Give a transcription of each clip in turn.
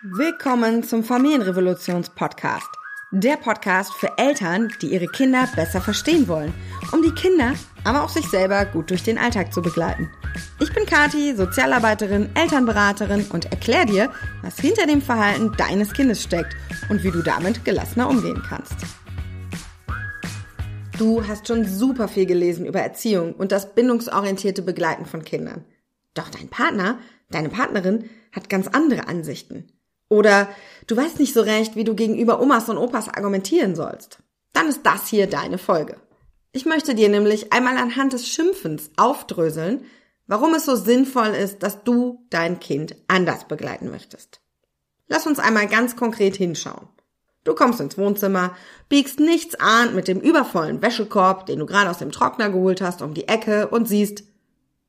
Willkommen zum Familienrevolutions-Podcast. Der Podcast für Eltern, die ihre Kinder besser verstehen wollen, um die Kinder, aber auch sich selber gut durch den Alltag zu begleiten. Ich bin Kati, Sozialarbeiterin, Elternberaterin und erkläre dir, was hinter dem Verhalten deines Kindes steckt und wie du damit gelassener umgehen kannst. Du hast schon super viel gelesen über Erziehung und das bindungsorientierte Begleiten von Kindern. Doch dein Partner, deine Partnerin hat ganz andere Ansichten. Oder du weißt nicht so recht, wie du gegenüber Omas und Opas argumentieren sollst. Dann ist das hier deine Folge. Ich möchte dir nämlich einmal anhand des Schimpfens aufdröseln, warum es so sinnvoll ist, dass du dein Kind anders begleiten möchtest. Lass uns einmal ganz konkret hinschauen. Du kommst ins Wohnzimmer, biegst nichts ahnt mit dem übervollen Wäschekorb, den du gerade aus dem Trockner geholt hast, um die Ecke und siehst,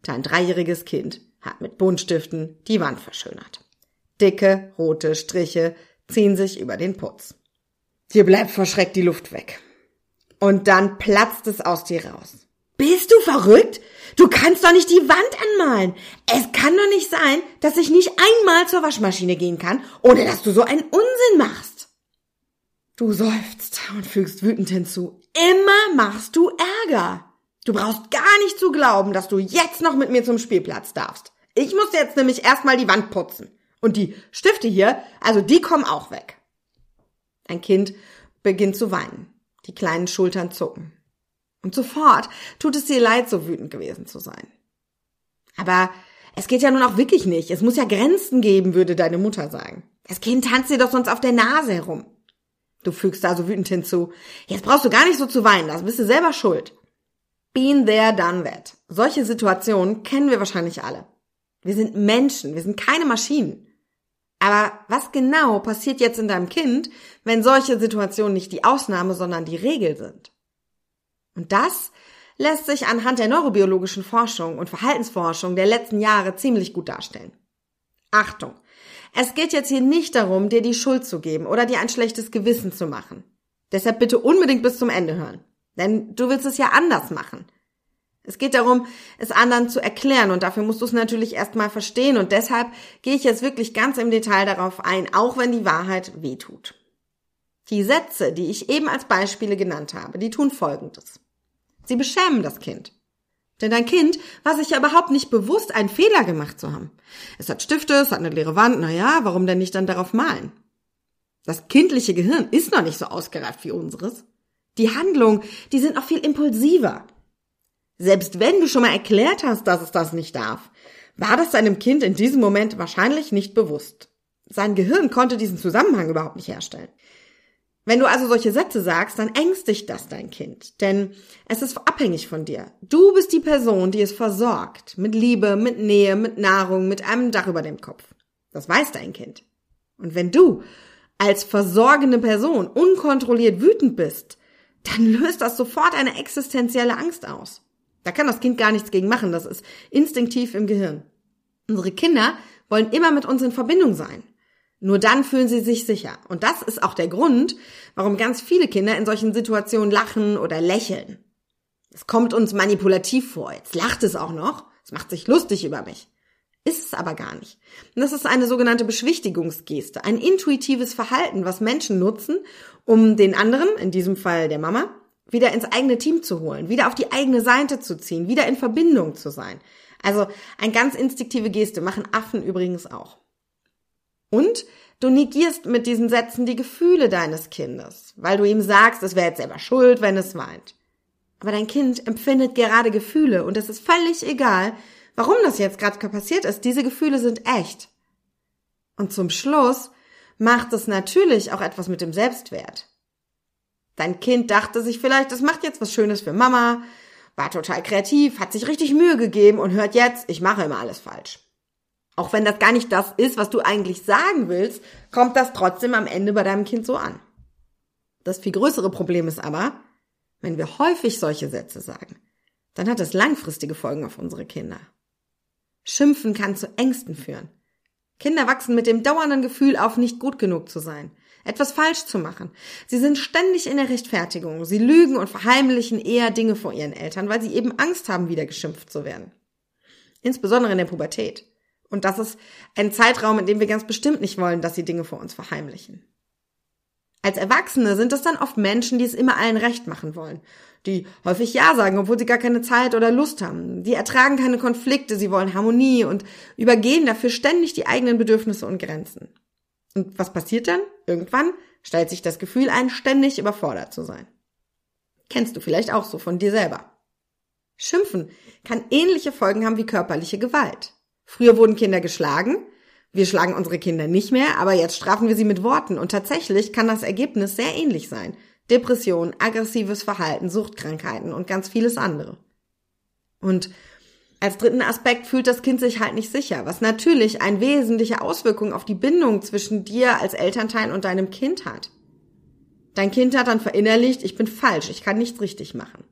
dein dreijähriges Kind hat mit Buntstiften die Wand verschönert. Dicke, rote Striche ziehen sich über den Putz. Dir bleibt vor Schreck die Luft weg. Und dann platzt es aus dir raus. Bist du verrückt? Du kannst doch nicht die Wand anmalen. Es kann doch nicht sein, dass ich nicht einmal zur Waschmaschine gehen kann, ohne dass du so einen Unsinn machst. Du seufzt und fügst wütend hinzu. Immer machst du Ärger. Du brauchst gar nicht zu glauben, dass du jetzt noch mit mir zum Spielplatz darfst. Ich muss jetzt nämlich erstmal die Wand putzen. Und die Stifte hier, also die kommen auch weg. Ein Kind beginnt zu weinen. Die kleinen Schultern zucken. Und sofort tut es dir leid, so wütend gewesen zu sein. Aber es geht ja nun auch wirklich nicht. Es muss ja Grenzen geben, würde deine Mutter sagen. Das Kind tanzt dir doch sonst auf der Nase herum. Du fügst also wütend hinzu. Jetzt brauchst du gar nicht so zu weinen, das bist du selber schuld. Been there, done that. Solche Situationen kennen wir wahrscheinlich alle. Wir sind Menschen, wir sind keine Maschinen. Aber was genau passiert jetzt in deinem Kind, wenn solche Situationen nicht die Ausnahme, sondern die Regel sind? Und das lässt sich anhand der neurobiologischen Forschung und Verhaltensforschung der letzten Jahre ziemlich gut darstellen. Achtung! Es geht jetzt hier nicht darum, dir die Schuld zu geben oder dir ein schlechtes Gewissen zu machen. Deshalb bitte unbedingt bis zum Ende hören. Denn du willst es ja anders machen. Es geht darum, es anderen zu erklären und dafür musst du es natürlich erstmal verstehen und deshalb gehe ich jetzt wirklich ganz im Detail darauf ein, auch wenn die Wahrheit weh tut. Die Sätze, die ich eben als Beispiele genannt habe, die tun Folgendes. Sie beschämen das Kind. Denn dein Kind war sich ja überhaupt nicht bewusst, einen Fehler gemacht zu haben. Es hat Stifte, es hat eine leere Wand, na ja, warum denn nicht dann darauf malen? Das kindliche Gehirn ist noch nicht so ausgereift wie unseres. Die Handlungen, die sind noch viel impulsiver. Selbst wenn du schon mal erklärt hast, dass es das nicht darf, war das deinem Kind in diesem Moment wahrscheinlich nicht bewusst. Sein Gehirn konnte diesen Zusammenhang überhaupt nicht herstellen. Wenn du also solche Sätze sagst, dann ängstigt das dein Kind, denn es ist abhängig von dir. Du bist die Person, die es versorgt, mit Liebe, mit Nähe, mit Nahrung, mit einem Dach über dem Kopf. Das weiß dein Kind. Und wenn du als versorgende Person unkontrolliert wütend bist, dann löst das sofort eine existenzielle Angst aus. Da kann das Kind gar nichts gegen machen. Das ist instinktiv im Gehirn. Unsere Kinder wollen immer mit uns in Verbindung sein. Nur dann fühlen sie sich sicher. Und das ist auch der Grund, warum ganz viele Kinder in solchen Situationen lachen oder lächeln. Es kommt uns manipulativ vor. Jetzt lacht es auch noch. Es macht sich lustig über mich. Ist es aber gar nicht. Und das ist eine sogenannte Beschwichtigungsgeste, ein intuitives Verhalten, was Menschen nutzen, um den anderen, in diesem Fall der Mama, wieder ins eigene Team zu holen, wieder auf die eigene Seite zu ziehen, wieder in Verbindung zu sein. Also ein ganz instinktive Geste machen Affen übrigens auch. Und du negierst mit diesen Sätzen die Gefühle deines Kindes, weil du ihm sagst, es wäre jetzt selber schuld, wenn es weint. Aber dein Kind empfindet gerade Gefühle und es ist völlig egal, warum das jetzt gerade passiert ist. Diese Gefühle sind echt. Und zum Schluss macht es natürlich auch etwas mit dem Selbstwert. Dein Kind dachte sich vielleicht, das macht jetzt was Schönes für Mama, war total kreativ, hat sich richtig Mühe gegeben und hört jetzt, ich mache immer alles falsch. Auch wenn das gar nicht das ist, was du eigentlich sagen willst, kommt das trotzdem am Ende bei deinem Kind so an. Das viel größere Problem ist aber, wenn wir häufig solche Sätze sagen, dann hat das langfristige Folgen auf unsere Kinder. Schimpfen kann zu Ängsten führen. Kinder wachsen mit dem dauernden Gefühl auf, nicht gut genug zu sein, etwas falsch zu machen. Sie sind ständig in der Rechtfertigung. Sie lügen und verheimlichen eher Dinge vor ihren Eltern, weil sie eben Angst haben, wieder geschimpft zu werden. Insbesondere in der Pubertät. Und das ist ein Zeitraum, in dem wir ganz bestimmt nicht wollen, dass sie Dinge vor uns verheimlichen. Als Erwachsene sind es dann oft Menschen, die es immer allen recht machen wollen. Die häufig Ja sagen, obwohl sie gar keine Zeit oder Lust haben. Die ertragen keine Konflikte, sie wollen Harmonie und übergehen dafür ständig die eigenen Bedürfnisse und Grenzen. Und was passiert dann? Irgendwann stellt sich das Gefühl ein, ständig überfordert zu sein. Kennst du vielleicht auch so von dir selber. Schimpfen kann ähnliche Folgen haben wie körperliche Gewalt. Früher wurden Kinder geschlagen, wir schlagen unsere Kinder nicht mehr, aber jetzt strafen wir sie mit Worten und tatsächlich kann das Ergebnis sehr ähnlich sein. Depression, aggressives Verhalten, Suchtkrankheiten und ganz vieles andere. Und als dritten Aspekt fühlt das Kind sich halt nicht sicher, was natürlich eine wesentliche Auswirkung auf die Bindung zwischen dir als Elternteil und deinem Kind hat. Dein Kind hat dann verinnerlicht, ich bin falsch, ich kann nichts richtig machen.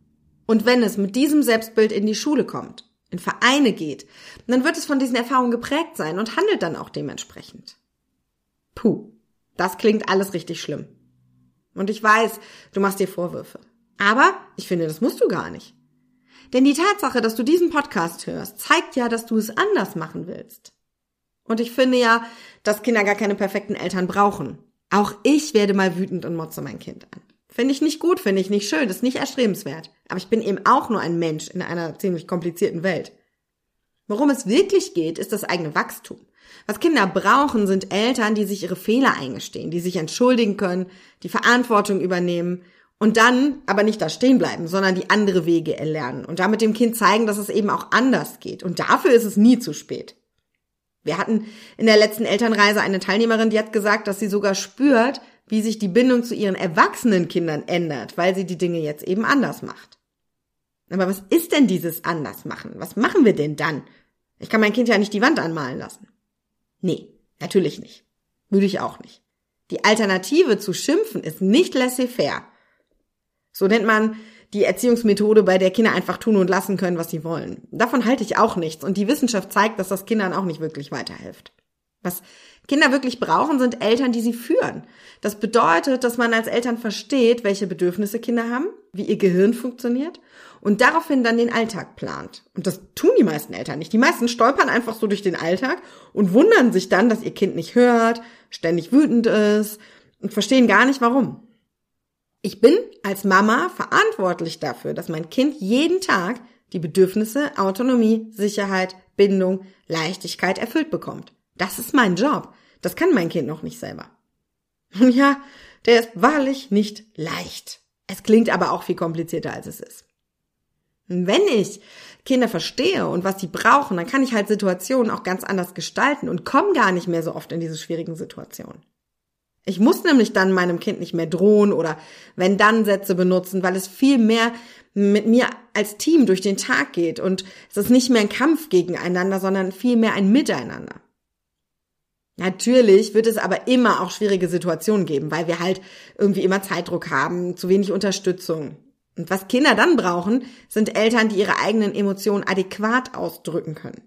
Und wenn es mit diesem Selbstbild in die Schule kommt, in Vereine geht, dann wird es von diesen Erfahrungen geprägt sein und handelt dann auch dementsprechend. Puh, das klingt alles richtig schlimm. Und ich weiß, du machst dir Vorwürfe. Aber ich finde, das musst du gar nicht. Denn die Tatsache, dass du diesen Podcast hörst, zeigt ja, dass du es anders machen willst. Und ich finde ja, dass Kinder gar keine perfekten Eltern brauchen. Auch ich werde mal wütend und motze mein Kind an. Finde ich nicht gut, finde ich nicht schön, ist nicht erstrebenswert. Aber ich bin eben auch nur ein Mensch in einer ziemlich komplizierten Welt. Worum es wirklich geht, ist das eigene Wachstum. Was Kinder brauchen, sind Eltern, die sich ihre Fehler eingestehen, die sich entschuldigen können, die Verantwortung übernehmen und dann aber nicht da stehen bleiben, sondern die andere Wege erlernen und damit dem Kind zeigen, dass es eben auch anders geht. Und dafür ist es nie zu spät. Wir hatten in der letzten Elternreise eine Teilnehmerin, die hat gesagt, dass sie sogar spürt, wie sich die Bindung zu ihren erwachsenen Kindern ändert, weil sie die Dinge jetzt eben anders macht. Aber was ist denn dieses Andersmachen? Was machen wir denn dann? Ich kann mein Kind ja nicht die Wand anmalen lassen. Nee, natürlich nicht. Würde ich auch nicht. Die Alternative zu schimpfen ist nicht laissez-faire. So nennt man die Erziehungsmethode, bei der Kinder einfach tun und lassen können, was sie wollen. Davon halte ich auch nichts und die Wissenschaft zeigt, dass das Kindern auch nicht wirklich weiterhilft. Was Kinder wirklich brauchen, sind Eltern, die sie führen. Das bedeutet, dass man als Eltern versteht, welche Bedürfnisse Kinder haben, wie ihr Gehirn funktioniert und daraufhin dann den Alltag plant. Und das tun die meisten Eltern nicht. Die meisten stolpern einfach so durch den Alltag und wundern sich dann, dass ihr Kind nicht hört, ständig wütend ist und verstehen gar nicht warum. Ich bin als Mama verantwortlich dafür, dass mein Kind jeden Tag die Bedürfnisse Autonomie, Sicherheit, Bindung, Leichtigkeit erfüllt bekommt. Das ist mein Job. Das kann mein Kind noch nicht selber. Und ja, der ist wahrlich nicht leicht. Es klingt aber auch viel komplizierter, als es ist. Wenn ich Kinder verstehe und was sie brauchen, dann kann ich halt Situationen auch ganz anders gestalten und komme gar nicht mehr so oft in diese schwierigen Situationen. Ich muss nämlich dann meinem Kind nicht mehr drohen oder wenn dann Sätze benutzen, weil es viel mehr mit mir als Team durch den Tag geht und es ist nicht mehr ein Kampf gegeneinander, sondern viel mehr ein Miteinander. Natürlich wird es aber immer auch schwierige Situationen geben, weil wir halt irgendwie immer Zeitdruck haben, zu wenig Unterstützung. Und was Kinder dann brauchen, sind Eltern, die ihre eigenen Emotionen adäquat ausdrücken können.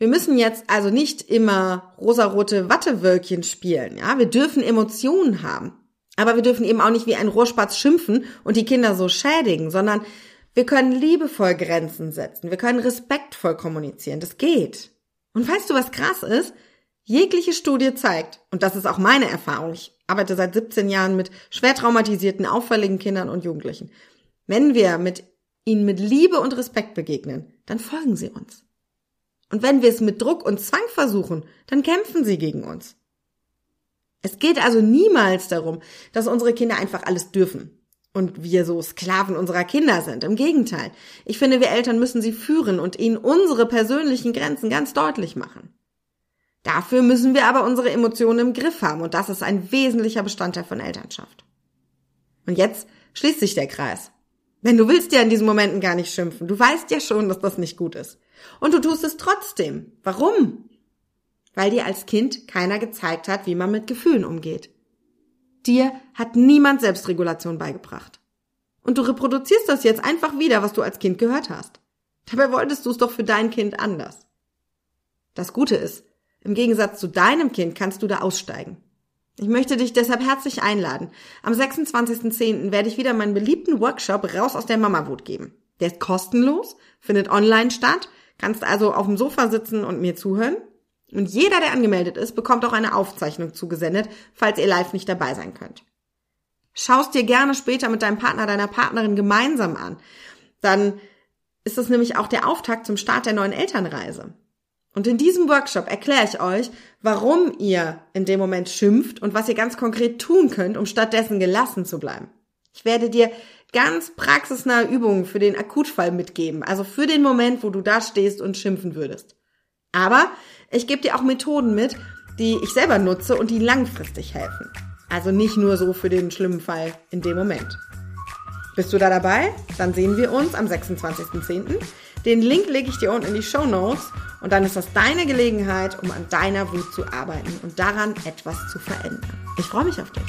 Wir müssen jetzt also nicht immer rosarote Wattewölkchen spielen, ja? Wir dürfen Emotionen haben. Aber wir dürfen eben auch nicht wie ein Rohrspatz schimpfen und die Kinder so schädigen, sondern wir können liebevoll Grenzen setzen. Wir können respektvoll kommunizieren. Das geht. Und weißt du, was krass ist? Jegliche Studie zeigt, und das ist auch meine Erfahrung, ich arbeite seit 17 Jahren mit schwer traumatisierten, auffälligen Kindern und Jugendlichen. Wenn wir mit ihnen mit Liebe und Respekt begegnen, dann folgen sie uns. Und wenn wir es mit Druck und Zwang versuchen, dann kämpfen sie gegen uns. Es geht also niemals darum, dass unsere Kinder einfach alles dürfen und wir so Sklaven unserer Kinder sind. Im Gegenteil. Ich finde, wir Eltern müssen sie führen und ihnen unsere persönlichen Grenzen ganz deutlich machen. Dafür müssen wir aber unsere Emotionen im Griff haben und das ist ein wesentlicher Bestandteil von Elternschaft. Und jetzt schließt sich der Kreis. Denn du willst ja in diesen Momenten gar nicht schimpfen. Du weißt ja schon, dass das nicht gut ist. Und du tust es trotzdem. Warum? Weil dir als Kind keiner gezeigt hat, wie man mit Gefühlen umgeht. Dir hat niemand Selbstregulation beigebracht. Und du reproduzierst das jetzt einfach wieder, was du als Kind gehört hast. Dabei wolltest du es doch für dein Kind anders. Das Gute ist, im Gegensatz zu deinem Kind kannst du da aussteigen. Ich möchte dich deshalb herzlich einladen. Am 26.10. werde ich wieder meinen beliebten Workshop Raus aus der Mama-Wut geben. Der ist kostenlos, findet online statt, kannst also auf dem Sofa sitzen und mir zuhören. Und jeder, der angemeldet ist, bekommt auch eine Aufzeichnung zugesendet, falls ihr live nicht dabei sein könnt. Schaust dir gerne später mit deinem Partner, deiner Partnerin gemeinsam an. Dann ist es nämlich auch der Auftakt zum Start der neuen Elternreise. Und in diesem Workshop erkläre ich euch, warum ihr in dem Moment schimpft und was ihr ganz konkret tun könnt, um stattdessen gelassen zu bleiben. Ich werde dir ganz praxisnahe Übungen für den Akutfall mitgeben, also für den Moment, wo du da stehst und schimpfen würdest. Aber ich gebe dir auch Methoden mit, die ich selber nutze und die langfristig helfen. Also nicht nur so für den schlimmen Fall in dem Moment. Bist du da dabei? Dann sehen wir uns am 26.10. Den Link lege ich dir unten in die Show Notes und dann ist das deine Gelegenheit, um an deiner Wut zu arbeiten und daran etwas zu verändern. Ich freue mich auf dich.